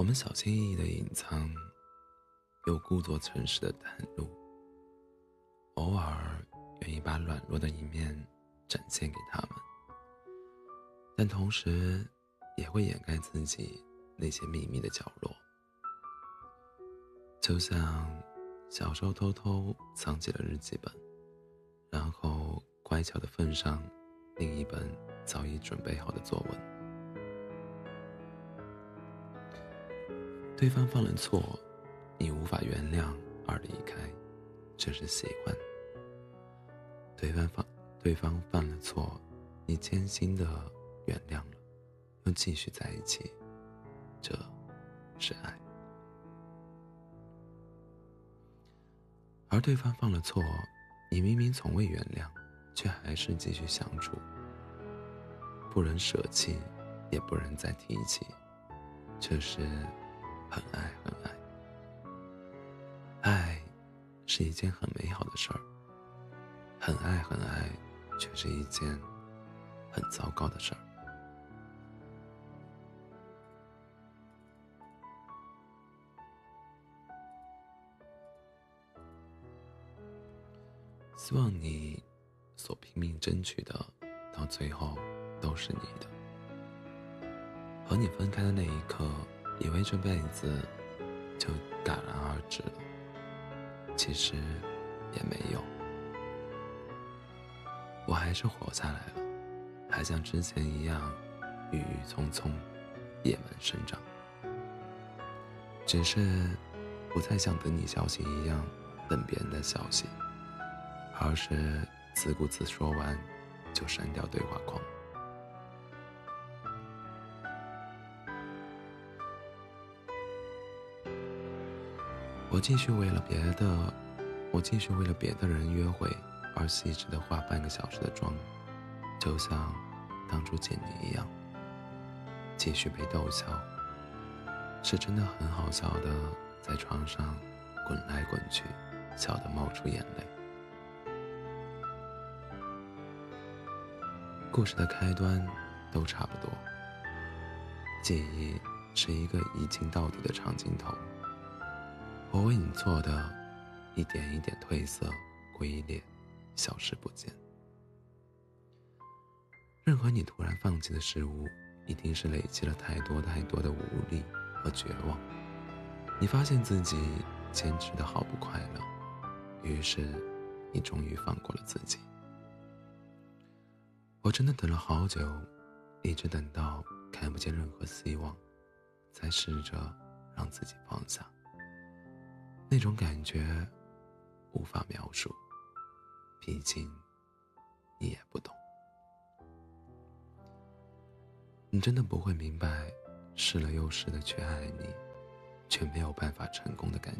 我们小心翼翼的隐藏，又故作诚实的袒露，偶尔愿意把软弱的一面展现给他们，但同时也会掩盖自己那些秘密的角落，就像小时候偷偷藏起了日记本，然后乖巧的奉上另一本早已准备好的作文。对方犯了错，你无法原谅而离开，这是喜欢；对方犯对方犯了错，你艰辛的原谅了，又继续在一起，这是爱；而对方犯了错，你明明从未原谅，却还是继续相处，不忍舍弃，也不忍再提起，这是。很爱很爱，爱是一件很美好的事儿。很爱很爱，却是一件很糟糕的事儿。希望你所拼命争取的，到最后都是你的。和你分开的那一刻。以为这辈子就戛然而止了，其实也没有。我还是活下来了，还像之前一样郁郁葱葱，野蛮生长。只是不再像等你消息一样等别人的消息，而是自顾自说完就删掉对话框。我继续为了别的，我继续为了别的人约会而细致的化半个小时的妆，就像当初见你一样。继续被逗笑，是真的很好笑的，在床上滚来滚去，笑得冒出眼泪。故事的开端都差不多，记忆是一个一镜到底的长镜头。我为你做的，一点一点褪色、龟裂、消失不见。任何你突然放弃的事物，一定是累积了太多太多的无力和绝望。你发现自己坚持的好不快乐，于是你终于放过了自己。我真的等了好久，一直等到看不见任何希望，才试着让自己放下。那种感觉无法描述，毕竟你也不懂。你真的不会明白，试了又试的去爱你，却没有办法成功的感觉。